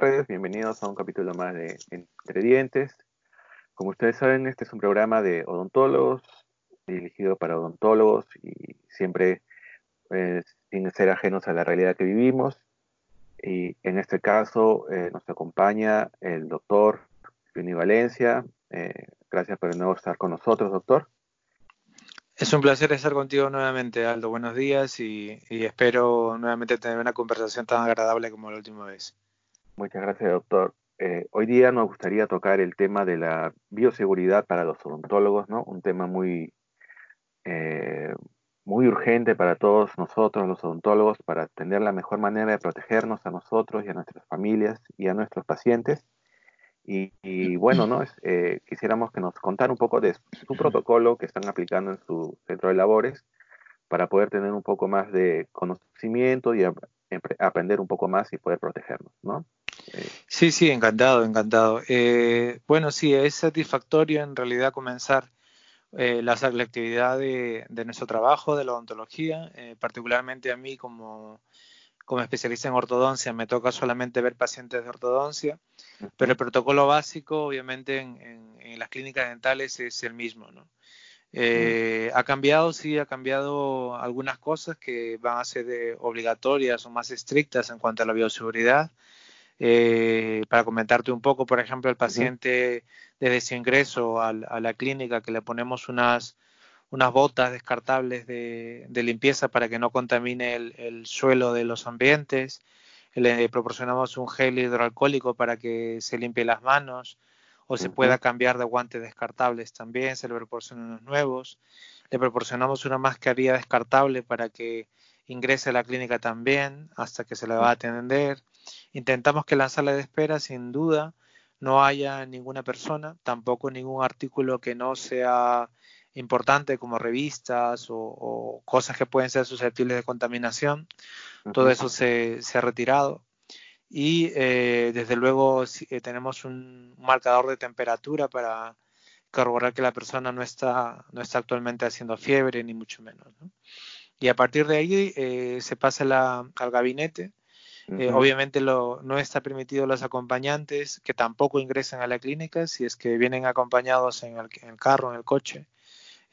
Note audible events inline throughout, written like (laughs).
tardes, bienvenidos a un capítulo más de Entre Dientes. Como ustedes saben, este es un programa de odontólogos, dirigido para odontólogos y siempre pues, sin ser ajenos a la realidad que vivimos. Y en este caso eh, nos acompaña el doctor Juni Valencia. Eh, gracias por de nuevo estar con nosotros, doctor. Es un placer estar contigo nuevamente, Aldo. Buenos días y, espero nuevamente tener una conversación tan agradable como la última vez. Muchas gracias, doctor. Eh, hoy día nos gustaría tocar el tema de la bioseguridad para los odontólogos, ¿no? Un tema muy, eh, muy urgente para todos nosotros, los odontólogos, para tener la mejor manera de protegernos a nosotros y a nuestras familias y a nuestros pacientes. Y, bueno, ¿no? Eh, quisiéramos que nos contara un poco de su protocolo que están aplicando en su centro de labores para poder tener un poco más de conocimiento y aprender un poco más y poder protegernos, ¿no? Eh, sí, sí, encantado, encantado. Eh, bueno, sí, es satisfactorio en realidad comenzar la, actividad de, de, nuestro trabajo, de la odontología, particularmente a mí como como especialista en ortodoncia me toca solamente ver pacientes de ortodoncia, pero el protocolo básico, obviamente, en, las clínicas dentales es el mismo, ¿no? Eh, ha cambiado, sí, ha cambiado algunas cosas que van a ser obligatorias o más estrictas en cuanto a la bioseguridad. Eh, para comentarte un poco, por ejemplo, el paciente desde su ingreso a, la clínica que le ponemos unas unas botas descartables de, limpieza para que no contamine el, suelo de los ambientes. Le proporcionamos un gel hidroalcohólico para que se limpie las manos o se pueda cambiar de guantes descartables también, se le proporcionan unos nuevos. Le proporcionamos una mascarilla descartable para que ingrese a la clínica también hasta que se le va a atender. Intentamos que en la sala de espera, sin duda, no haya ninguna persona, tampoco ningún artículo que no sea importante como revistas o, cosas que pueden ser susceptibles de contaminación. Todo eso se, ha retirado. Y eh, desde luego eh, tenemos un marcador de temperatura para corroborar que la persona no está, no está actualmente haciendo fiebre, ni mucho menos. Y a partir de ahí eh, se pasa al gabinete. Obviamente no está permitido los acompañantes que tampoco ingresen a la clínica si es que vienen acompañados en el, en el carro, en el coche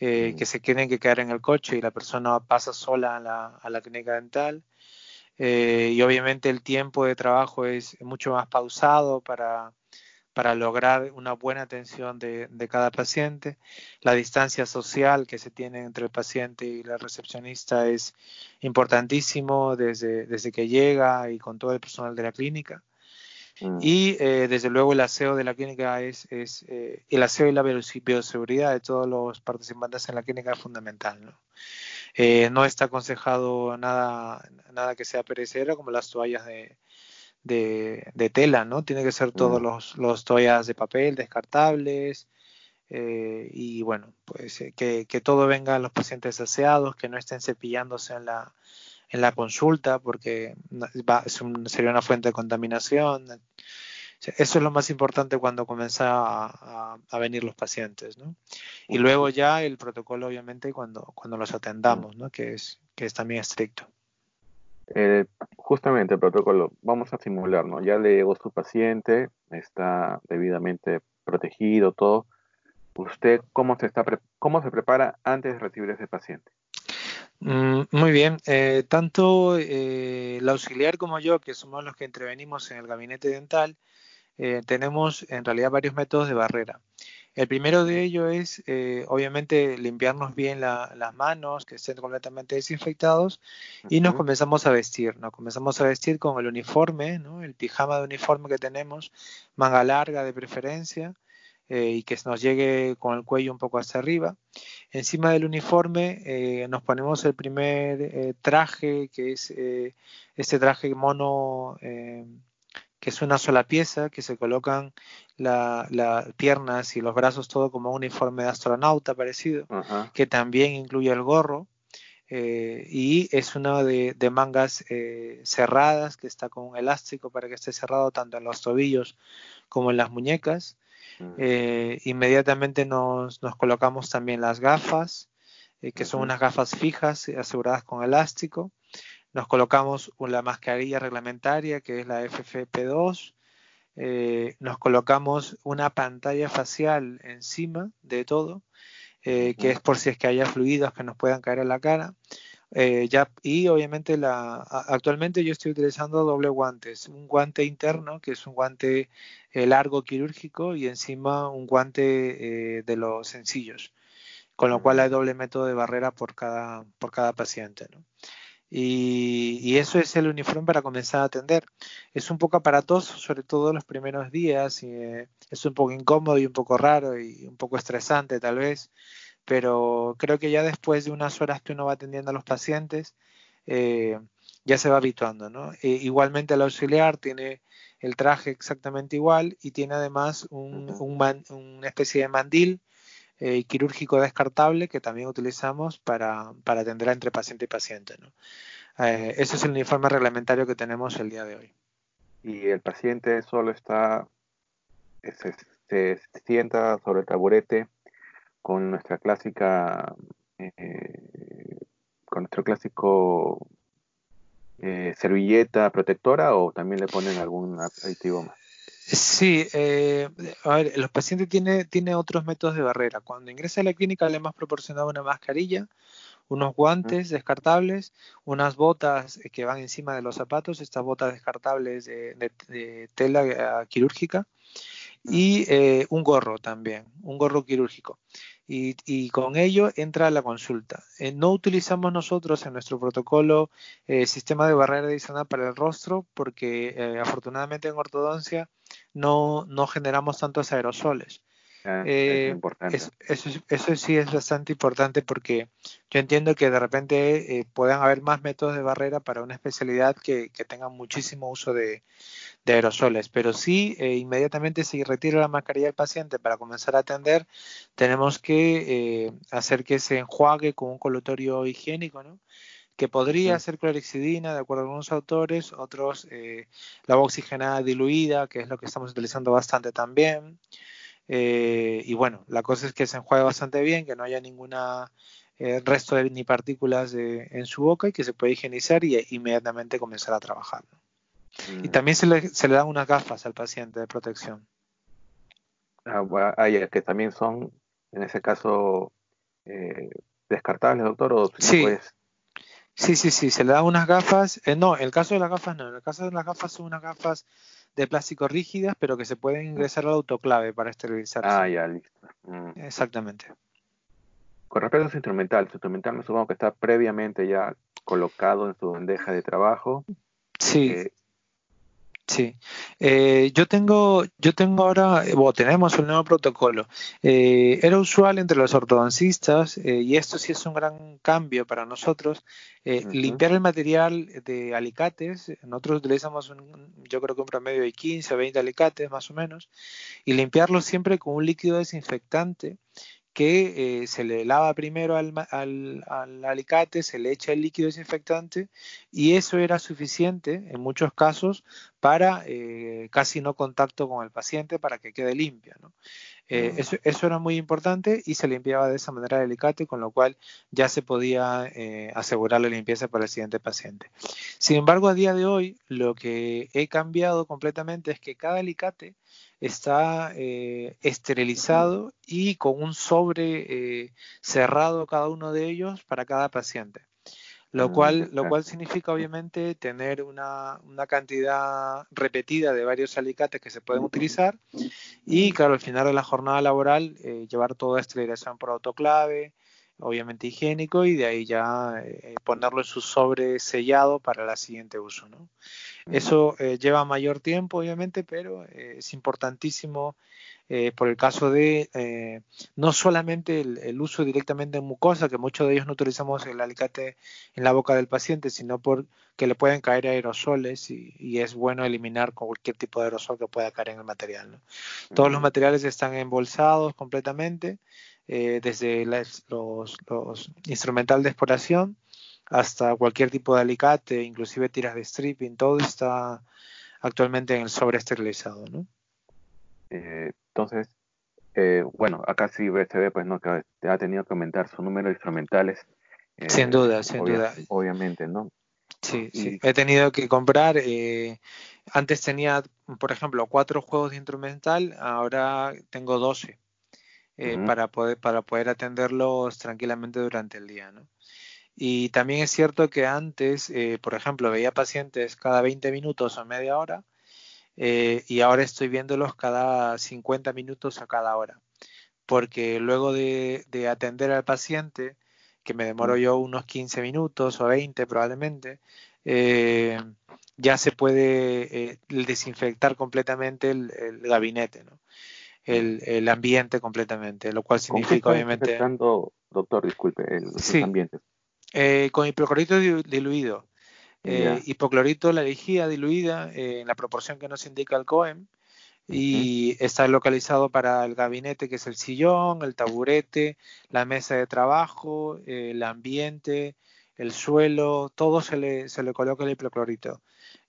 eh, que se tienen que quedar en el coche y la persona pasa sola a la, a la clínica dental. Eh, y obviamente el tiempo de trabajo es mucho más pausado para, para lograr una buena atención de, de, cada paciente. La distancia social que se tiene entre el paciente y la recepcionista es importantísimo desde, desde que llega y con todo el personal de la clínica. Mm. Y eh, desde luego el aseo de la clínica es, es eh, el aseo y la bioseguridad de todos los participantes en la clínica es fundamental. ¿no? Eh, no está aconsejado nada, nada que sea perecedero como las toallas de, de, tela, ¿no? Tiene que ser todos los, los toallas de papel descartables. y bueno, pues que, que todo venga a los pacientes aseados, que no estén cepillándose en la, en la consulta porque sería una fuente de contaminación. Eso es lo más importante cuando comienza a, venir los pacientes, ¿no? Y luego ya el protocolo, obviamente, cuando, cuando los atendamos, ¿no? Que es, que es también estricto. Eh, justamente protocolo, vamos a simular, ¿no? Ya le llegó su paciente, está debidamente protegido, todo. ¿Usted cómo se, está, cómo se prepara antes de recibir a ese paciente? Mm, muy bien, eh, tanto eh, el auxiliar como yo, que somos los que intervenimos en el gabinete dental, eh, tenemos en realidad varios métodos de barrera. El primero de ellos es, obviamente, limpiarnos bien las manos, que estén completamente desinfectados, y nos comenzamos a vestir. Nos comenzamos a vestir con el uniforme, ¿no? el pijama de uniforme que tenemos, manga larga de preferencia, eh, y que nos llegue con el cuello un poco hacia arriba. Encima del uniforme eh, nos ponemos el primer eh, traje, que es este traje mono, que es una sola pieza, que se colocan las piernas y los brazos todo como un uniforme de astronauta parecido, que también incluye el gorro. y es una de, de mangas cerradas que está con un elástico para que esté cerrado tanto en los tobillos como en las muñecas. Eh, inmediatamente nos, colocamos también las gafas, eh, que son unas gafas fijas aseguradas con elástico. Nos colocamos la mascarilla reglamentaria, que es la FFP2, eh, nos colocamos una pantalla facial encima de todo, que es por si es que haya fluidos que nos puedan caer en la cara. ya, y obviamente la, actualmente yo estoy utilizando doble guantes, un guante interno que es un guante largo quirúrgico y encima un guante de los sencillos con lo cual hay doble método de barrera por cada, por cada paciente. ¿no? Y, eso es el uniforme para comenzar a atender. Es un poco aparatoso, sobre todo los primeros días, y, eh, es un poco incómodo y un poco raro y un poco estresante tal vez, pero creo que ya después de unas horas que uno va atendiendo a los pacientes, eh, ya se va habituando. ¿no? E, igualmente el auxiliar tiene el traje exactamente igual y tiene además un, una especie de mandil eh, quirúrgico descartable que también utilizamos para, para atender entre paciente y paciente. ¿no? Eh, ese es el uniforme reglamentario que tenemos el día de hoy. Y el paciente solo está, se, sienta sobre el taburete con nuestra clásica, eh, con nuestro clásico servilleta protectora o también le ponen algún aditivo más. Sí, eh, a ver, los pacientes tienen tiene otros métodos de barrera. Cuando ingresa a la clínica le hemos proporcionado una mascarilla, unos guantes descartables, unas botas que van encima de los zapatos, estas botas descartables de, tela eh, quirúrgica, y eh, un gorro también, un gorro quirúrgico. Y, con ello entra la consulta. no utilizamos nosotros en nuestro protocolo sistema de barrera adicional para el rostro porque afortunadamente en ortodoncia no, no generamos tantos aerosoles. Eh, eso, eso, sí es bastante importante porque yo entiendo que de repente eh, puedan haber más métodos de barrera para una especialidad que, que tengan muchísimo uso de, aerosoles, pero sí eh, inmediatamente si retira la mascarilla del paciente para comenzar a atender, tenemos que hacer que se enjuague con un colutorio higiénico, ¿no? que podría ser clorexidina, de acuerdo a algunos autores, otros eh, la oxigenada diluida, que es lo que estamos utilizando bastante también. Eh, y bueno, la cosa es que se enjuague bastante bien, que no haya ninguna eh, resto de, ni partículas en su boca y que se pueda higienizar y inmediatamente comenzar a trabajar. Y mm. también se le, se le dan unas gafas al paciente de protección. Ah, bueno, que también son, en ese caso, descartables, doctor, o sí. Sí, sí, sí, se le dan unas gafas. Eh, no, el caso de las gafas no. En el caso de las gafas son unas gafas de plástico rígidas, pero que se pueden ingresar al autoclave para esterilizar. Ah, ya, listo. Mm. Exactamente. Con respecto a su instrumental, su instrumental me supongo que está previamente ya colocado en su bandeja de trabajo. Sí. Eh, Sí, eh, yo tengo, yo tengo ahora, eh, bueno, tenemos un nuevo protocolo. Eh, era usual entre los ortodoncistas y esto sí es un gran cambio para nosotros. Limpiar el material de alicates, nosotros utilizamos, un, yo creo que un promedio de 15 o 20 alicates más o menos, y limpiarlo siempre con un líquido desinfectante que eh, se le lava primero al, alicate, se le echa el líquido desinfectante y eso era suficiente en muchos casos para eh, casi no contacto con el paciente para que quede limpia. Eh, mm. eso, era muy importante y se limpiaba de esa manera el alicate, con lo cual ya se podía asegurar la limpieza para el siguiente paciente. Sin embargo, a día de hoy lo que he cambiado completamente es que cada alicate está eh, esterilizado y con un sobre eh, cerrado cada uno de ellos para cada paciente. Lo mm, cual, lo cual significa obviamente tener una, cantidad repetida de varios alicates que se pueden utilizar y claro, al final de la jornada laboral eh, llevar toda esterilización por autoclave, obviamente higiénico y de ahí ya ponerlo en su sobre sellado para el siguiente uso. ¿no? Eso eh, lleva mayor tiempo, obviamente, pero eh, es importantísimo eh, por el caso de no solamente el, uso directamente en mucosa, que muchos de ellos no utilizamos el alicate en la boca del paciente, sino porque le pueden caer aerosoles y, es bueno eliminar cualquier tipo de aerosol que pueda caer en el material. Todos los materiales están embolsados completamente, desde los, los instrumental de exploración hasta cualquier tipo de alicate, inclusive tiras de stripping, todo está actualmente en el sobre esterilizado, ¿no? Eh, entonces, eh, bueno, acá sí se ve pues no que ha tenido que aumentar su número de instrumentales. Eh, sin duda, sin duda. Obviamente, ¿no? Sí, sí. He tenido que comprar. Eh, antes tenía, por ejemplo, cuatro juegos de instrumental, ahora tengo doce. Para, poder, para poder atenderlos tranquilamente durante el día. ¿no? Y también es cierto que antes, por ejemplo, veía pacientes cada 20 minutos o media hora eh, y ahora estoy viéndolos cada 50 minutos a cada hora. Porque luego de, atender al paciente, que me demoro yo unos 15 minutos o 20 probablemente, ya se puede desinfectar completamente el, el gabinete. ¿no? el, ambiente completamente, lo cual significa obviamente... doctor, disculpe, el, sí, eh, con hipoclorito diluido. Eh, hipoclorito, la lejía diluida eh, en la proporción que nos indica el COEM y está localizado para el gabinete que es el sillón, el taburete, la mesa de trabajo, el ambiente, el suelo, todo se le, se le coloca el hipoclorito.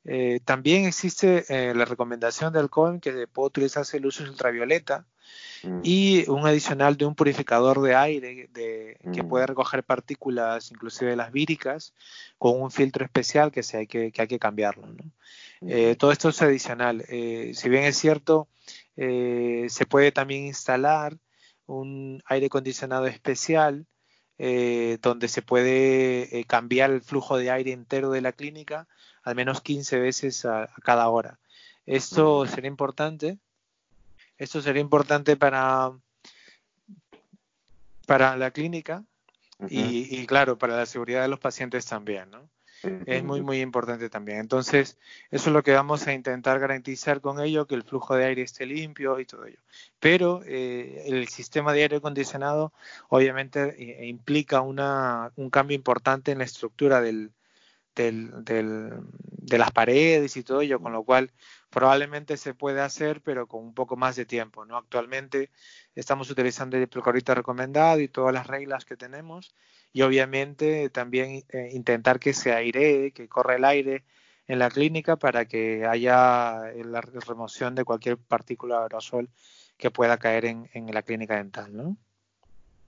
Eh, también existe eh, la recomendación del COEM que puede utilizarse el uso ultravioleta mm. y un adicional de un purificador de aire de, que puede mm. recoger partículas, inclusive las víricas, con un filtro especial que, se hay, que, hay que cambiarlo. Eh, todo esto es adicional. si bien es cierto, se puede también instalar un aire acondicionado especial donde se puede cambiar el flujo de aire entero de la clínica al menos 15 veces a, cada hora. Esto sería importante. Esto sería importante para, para la clínica y, claro, para la seguridad de los pacientes también, ¿no? Es muy, muy importante también. Entonces, eso es lo que vamos a intentar garantizar con ello, que el flujo de aire esté limpio y todo ello. Pero eh, el sistema de aire acondicionado obviamente eh, implica una, un cambio importante en la estructura del, de las paredes y todo ello, con lo cual probablemente se puede hacer, pero con un poco más de tiempo. ¿no? Actualmente estamos utilizando el hipoclorito recomendado y todas las reglas que tenemos y obviamente también eh, intentar que se airee, que corra el aire en la clínica para que haya la remoción de cualquier partícula aerosol que pueda caer en, la clínica dental. ¿no?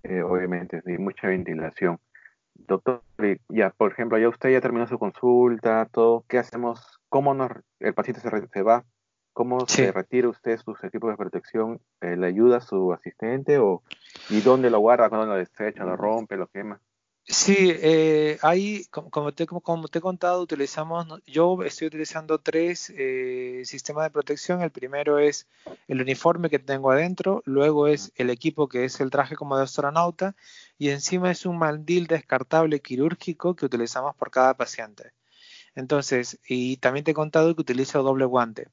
Eh, obviamente, sí, mucha ventilación. Doctor, ya, por ejemplo, ya usted ya terminó su consulta, todo, ¿qué hacemos? ¿Cómo nos, el paciente se, va? ¿Cómo se retira usted sus equipos de protección? Eh, ¿Le ayuda a su asistente o y dónde lo guarda? ¿Cuándo lo desecha, lo rompe, lo quema? Sí, eh, ahí, como te, como te he contado, utilizamos, yo estoy utilizando tres eh, sistemas de protección. El primero es el uniforme que tengo adentro, luego es el equipo que es el traje como de astronauta y encima es un mandil descartable quirúrgico que utilizamos por cada paciente. Entonces, y también te he contado que utilizo doble guante.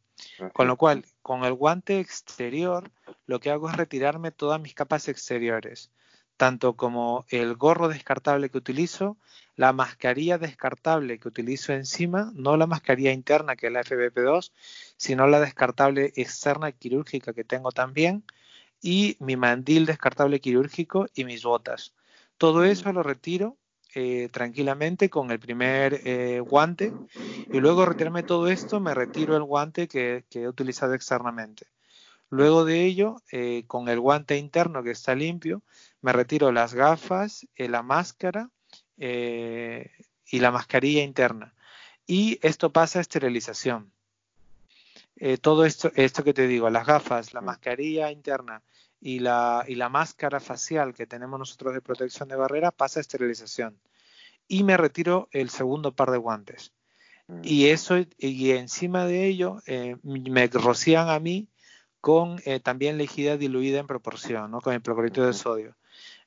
Con lo cual, con el guante exterior, lo que hago es retirarme todas mis capas exteriores tanto como el gorro descartable que utilizo, la mascarilla descartable que utilizo encima, no la mascarilla interna que es la FBP2, sino la descartable externa quirúrgica que tengo también, y mi mandil descartable quirúrgico y mis botas. Todo eso lo retiro eh, tranquilamente con el primer eh, guante y luego retirarme todo esto me retiro el guante que he utilizado externamente. Luego de ello, eh, con el guante interno que está limpio, me retiro las gafas, eh, la máscara y la mascarilla interna. Y esto pasa a esterilización. Todo esto, esto que te digo, las gafas, la mascarilla interna y la, y la máscara facial que tenemos nosotros de protección de barrera pasa a esterilización. Y me retiro el segundo par de guantes. Mm. Y eso, y encima de ello, me rocían a mí con eh, también lejía diluida en proporción, ¿no? con el proclorito de sodio.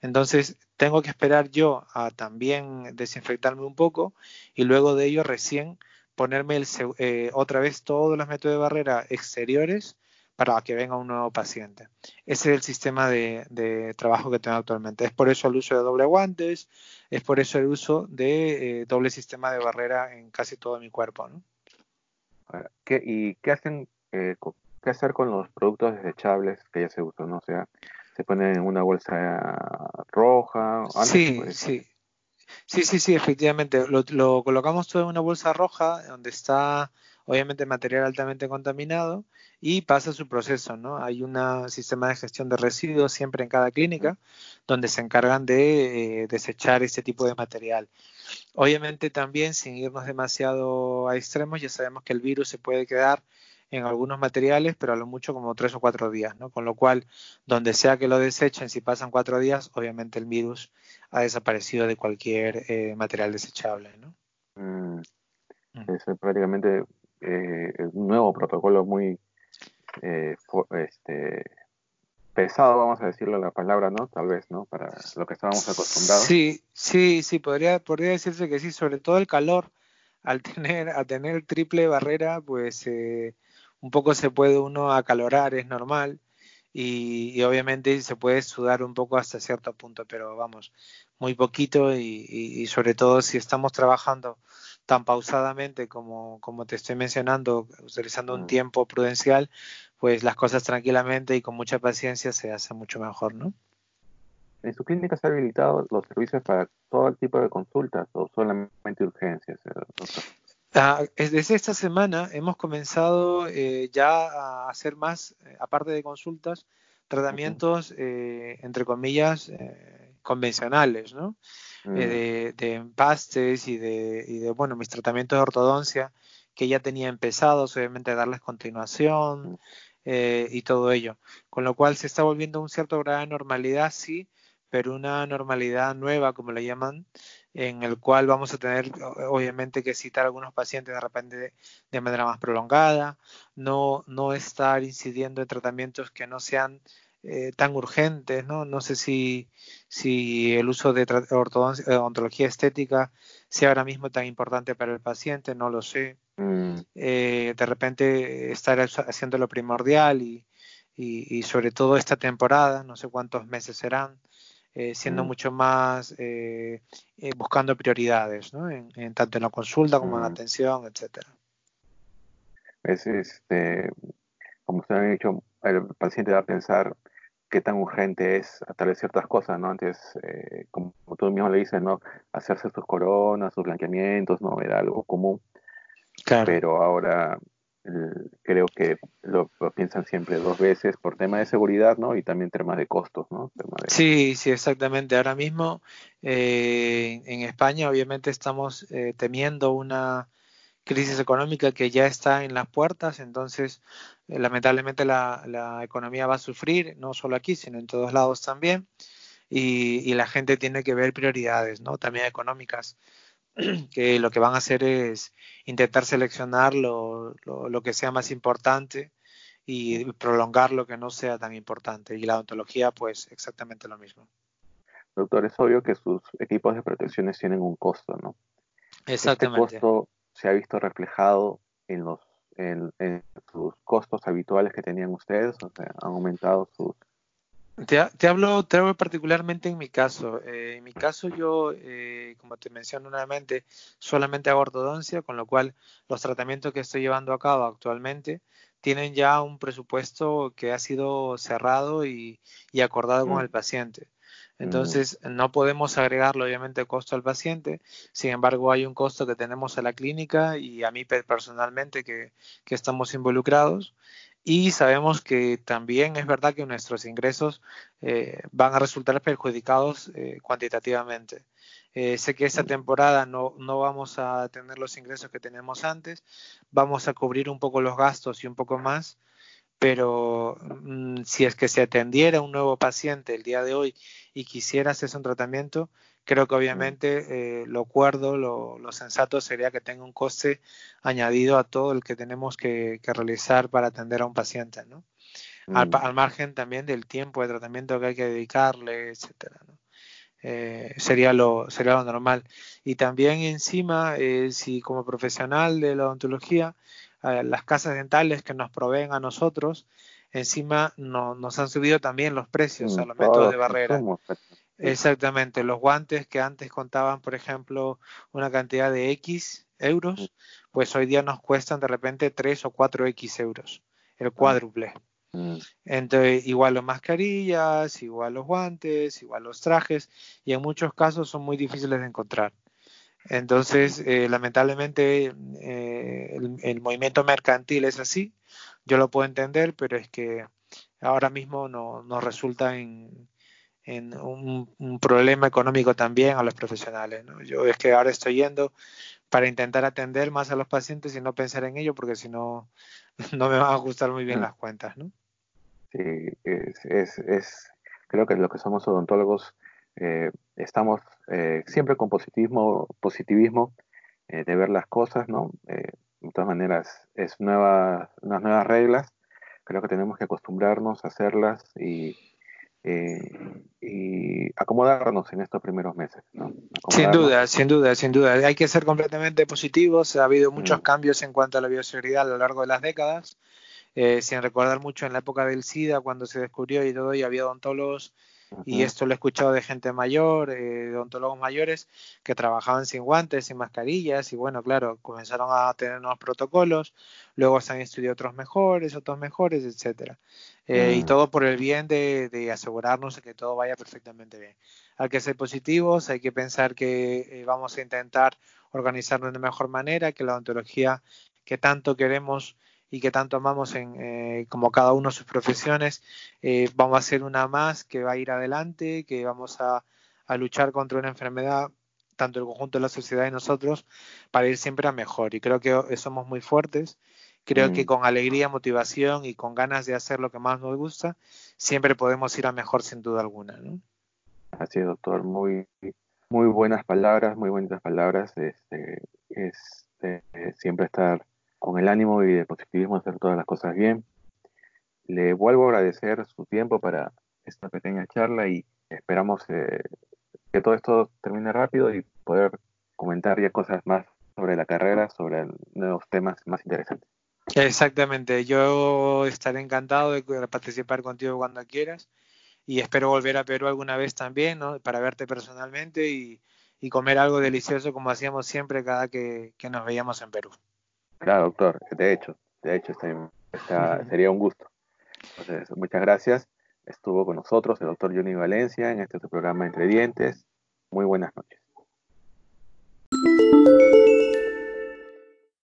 Entonces, tengo que esperar yo a también desinfectarme un poco y luego de ello recién ponerme el, eh, otra vez todos los métodos de barrera exteriores para que venga un nuevo paciente. Ese es el sistema de, trabajo que tengo actualmente. Es por eso el uso de doble guantes, es por eso el uso de eh, doble sistema de barrera en casi todo mi cuerpo. ¿no? ¿Y qué hacen qué hacer con los productos desechables que ya se usan, ¿no? O sea, se ponen en una bolsa roja. Sí, sí. Sí, sí, sí, efectivamente. Lo, colocamos todo en una bolsa roja donde está obviamente material altamente contaminado y pasa su proceso, ¿no? Hay un sistema de gestión de residuos siempre en cada clínica donde se encargan de eh, desechar este tipo de material. Obviamente también, sin irnos demasiado a extremos, ya sabemos que el virus se puede quedar en algunos materiales, pero a lo mucho como tres o cuatro días, ¿no? Con lo cual, donde sea que lo desechen, si pasan cuatro días, obviamente el virus ha desaparecido de cualquier eh, material desechable, ¿no? Mm. Mm. Es prácticamente eh, un nuevo protocolo muy eh, este, pesado, vamos a decirlo la palabra, ¿no? Tal vez, ¿no? Para lo que estábamos acostumbrados. Sí, sí, sí, podría, podría decirse que sí, sobre todo el calor, al (laughs) tener, a tener triple barrera, pues eh, un poco se puede uno acalorar, es normal, y, obviamente se puede sudar un poco hasta cierto punto, pero vamos, muy poquito y, sobre todo si estamos trabajando tan pausadamente como, como te estoy mencionando, utilizando un mm. tiempo prudencial, pues las cosas tranquilamente y con mucha paciencia se hacen mucho mejor, ¿no? ¿En su clínica se han habilitado los servicios para todo tipo de consultas o solamente urgencias? Ah, desde esta semana hemos comenzado eh, ya a hacer más, eh, aparte de consultas, tratamientos, eh, entre comillas, convencionales, ¿no? Mm. de, empastes y de, y de, bueno, mis tratamientos de ortodoncia que ya tenía empezados, obviamente darles continuación mm. y todo ello. Con lo cual se está volviendo un cierto grado de normalidad, sí, pero una normalidad nueva, como le llaman, en el cual vamos a tener obviamente que citar a algunos pacientes de repente de, manera más prolongada, no, no estar incidiendo en tratamientos que no sean eh, tan urgentes, ¿no? No sé si, si el uso de eh, ontología estética sea ahora mismo tan importante para el paciente, no lo sé. Mm. Eh, de repente estar haciendo lo primordial y, y sobre todo esta temporada, no sé cuántos meses serán, eh, siendo mm. mucho más eh, eh, buscando prioridades, ¿no? En, tanto en la consulta como en la mm. atención, etcétera. Es este, como usted ha dicho, el paciente va a pensar qué tan urgente es de ciertas cosas, ¿no? Antes, como tú mismo le dices, ¿no? Hacerse sus coronas, sus blanqueamientos, ¿no? Era algo común. Claro. Pero ahora creo que lo, piensan siempre dos veces por tema de seguridad, ¿no? Y también temas de costos, ¿no? Sí, sí, exactamente. Ahora mismo eh, en España obviamente estamos eh, temiendo una crisis económica que ya está en las puertas, entonces eh, lamentablemente la, la, economía va a sufrir, no solo aquí, sino en todos lados también, y, y la gente tiene que ver prioridades, ¿no? También económicas. (clears throat) que lo que van a hacer es intentar seleccionar lo, lo, que sea más importante y prolongar lo que no sea tan importante. Y la odontología, pues exactamente lo mismo. Doctor, es obvio que sus equipos de protecciones tienen un costo, ¿no? Exactamente. Este costo se ha visto reflejado en los en, en sus costos habituales que tenían ustedes, o sea, han aumentado sus te, hablo, te hablo particularmente en mi caso. Eh, en mi caso yo, eh, como te menciono nuevamente, solamente hago ortodoncia, con lo cual los tratamientos que estoy llevando a cabo actualmente tienen ya un presupuesto que ha sido cerrado y, acordado con mm. el paciente. Mm. Entonces, no podemos agregarle obviamente costo al paciente, sin embargo hay un costo que tenemos a la clínica y a mí personalmente que, que estamos involucrados y sabemos que también es verdad que nuestros ingresos eh, van a resultar perjudicados eh, cuantitativamente. Eh, sé que esta temporada no, no, vamos a tener los ingresos que tenemos antes, vamos a cubrir un poco los gastos y un poco más, pero mm, si es que se atendiera un nuevo paciente el día de hoy y quisiera hacerse un tratamiento, creo que obviamente eh, lo cuerdo, lo, sensato sería que tenga un coste añadido a todo el que tenemos que, realizar para atender a un paciente, ¿no? Al, mm. margen también del tiempo de tratamiento que hay que dedicarle, etcétera, ¿no? Eh, sería lo sería lo normal. Y también encima eh, si como profesional de la odontología las casas dentales que nos proveen a nosotros encima no, nos han subido también los precios a los métodos de barrera. Exactamente, los guantes que antes contaban, por ejemplo, una cantidad de X euros, pues hoy día nos cuestan de repente 3 o 4 X euros, el ah. Mm. Entonces, igual las mascarillas, igual los guantes, igual los trajes, y en muchos casos son muy difíciles de encontrar. Entonces, eh, lamentablemente, eh, el, el, movimiento mercantil es así, yo lo puedo entender, pero es que ahora mismo no, nos resulta en, en un, problema económico también a los profesionales. ¿no? Yo es que ahora estoy yendo para intentar atender más a los pacientes y no pensar en ello porque si no, (laughs) no me van a ajustar muy bien mm. las cuentas. ¿no? Sí, es, es, creo que lo que somos odontólogos eh, estamos eh, siempre con positivismo, positivismo eh, de ver las cosas, ¿no? de todas maneras, es nueva, unas nuevas reglas, creo que tenemos que acostumbrarnos a hacerlas y, y acomodarnos en estos primeros meses, ¿no? Sin duda, sin duda, sin duda. Hay que ser completamente positivos. Ha habido muchos mm. cambios en cuanto a la bioseguridad a lo largo de las décadas. Sin recordar mucho en la época del SIDA, cuando se descubrió y todo, y había odontólogos y esto lo he escuchado de gente mayor, eh, odontólogos mayores, que trabajaban sin guantes, sin mascarillas, y bueno, claro, comenzaron a tener nuevos protocolos, luego se han estudiado otros mejores, otros mejores, etcétera. Eh, y mm. todo por el bien de, de, asegurarnos de que todo vaya perfectamente bien. Hay que ser positivos, hay que pensar que eh, vamos a intentar organizarnos de mejor manera, que la odontología que tanto queremos y que tanto amamos en, eh, como cada uno sus profesiones, eh, vamos a ser una más que va a ir adelante, que vamos a, luchar contra una enfermedad, tanto el conjunto de la sociedad y nosotros, para ir siempre a mejor. Y creo que somos muy fuertes. Creo que mm. con alegría, motivación y con ganas de hacer lo que más nos gusta, siempre podemos ir a mejor sin duda alguna. ¿no? Así es, doctor. Muy, muy buenas palabras, muy buenas palabras. Este, es eh, siempre estar con el ánimo y el positivismo de hacer todas las cosas bien. Le vuelvo a agradecer su tiempo para esta pequeña charla y esperamos eh, que todo esto termine rápido y poder comentar ya cosas más sobre la carrera, sobre nuevos temas más interesantes. Exactamente, yo estaré encantado de participar contigo cuando quieras y espero volver a Perú alguna vez también, ¿no? Para verte personalmente y, comer algo delicioso como hacíamos siempre cada que nos veíamos en Perú. Claro, doctor, de hecho, de hecho (laughs) sería un gusto. Entonces, muchas gracias. Estuvo con nosotros el doctor Johnny Valencia en este programa Entre Dientes. Muy buenas noches.